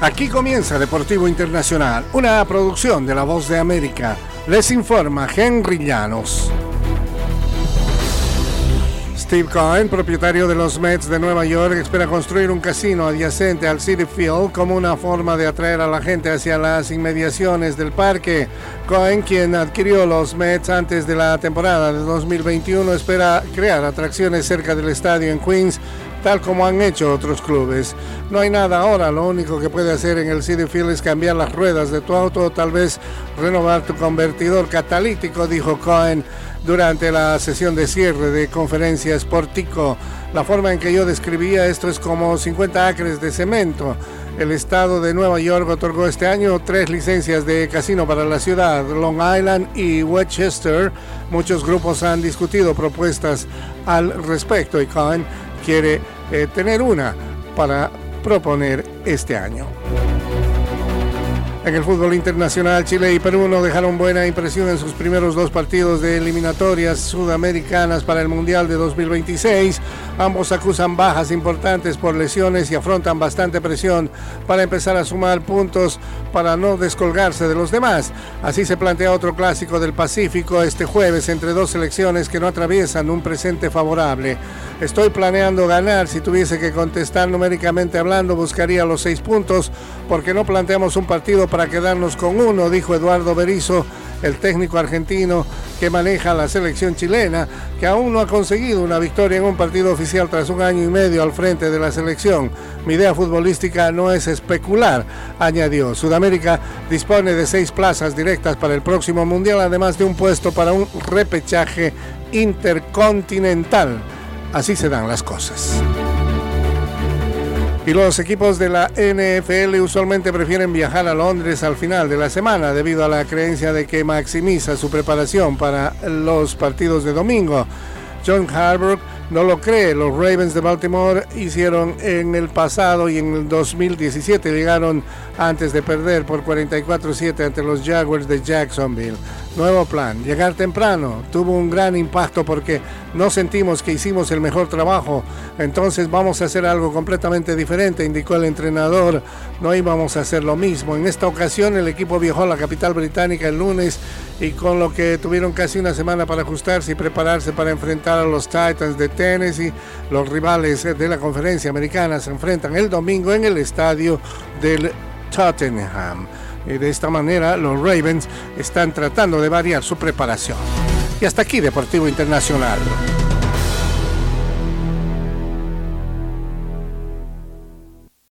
Aquí comienza Deportivo Internacional, una producción de La Voz de América. Les informa Henry Llanos. Steve Cohen, propietario de los Mets de Nueva York, espera construir un casino adyacente al City Field como una forma de atraer a la gente hacia las inmediaciones del parque. Cohen, quien adquirió los Mets antes de la temporada de 2021, espera crear atracciones cerca del estadio en Queens tal como han hecho otros clubes. No hay nada ahora, lo único que puede hacer en el City Field es cambiar las ruedas de tu auto o tal vez renovar tu convertidor catalítico, dijo Cohen durante la sesión de cierre de conferencia Sportico. La forma en que yo describía esto es como 50 acres de cemento. El estado de Nueva York otorgó este año tres licencias de casino para la ciudad, Long Island y Westchester. Muchos grupos han discutido propuestas al respecto y Cohen quiere eh, tener una para proponer este año. En el fútbol internacional, Chile y Perú no dejaron buena impresión en sus primeros dos partidos de eliminatorias sudamericanas para el Mundial de 2026. Ambos acusan bajas importantes por lesiones y afrontan bastante presión para empezar a sumar puntos para no descolgarse de los demás. Así se plantea otro clásico del Pacífico este jueves entre dos selecciones que no atraviesan un presente favorable. Estoy planeando ganar. Si tuviese que contestar numéricamente hablando, buscaría los seis puntos porque no planteamos un partido para para quedarnos con uno, dijo Eduardo Berizo, el técnico argentino que maneja la selección chilena, que aún no ha conseguido una victoria en un partido oficial tras un año y medio al frente de la selección. Mi idea futbolística no es especular, añadió. Sudamérica dispone de seis plazas directas para el próximo Mundial, además de un puesto para un repechaje intercontinental. Así se dan las cosas. Y los equipos de la NFL usualmente prefieren viajar a Londres al final de la semana debido a la creencia de que maximiza su preparación para los partidos de domingo. John Harbaugh no lo cree. Los Ravens de Baltimore hicieron en el pasado y en el 2017 llegaron antes de perder por 44-7 ante los Jaguars de Jacksonville. Nuevo plan, llegar temprano. Tuvo un gran impacto porque no sentimos que hicimos el mejor trabajo. Entonces vamos a hacer algo completamente diferente, indicó el entrenador. No íbamos a hacer lo mismo. En esta ocasión el equipo viajó a la capital británica el lunes y con lo que tuvieron casi una semana para ajustarse y prepararse para enfrentar a los Titans de Tennessee. Los rivales de la conferencia americana se enfrentan el domingo en el estadio del Tottenham. De esta manera los Ravens están tratando de variar su preparación. Y hasta aquí Deportivo Internacional.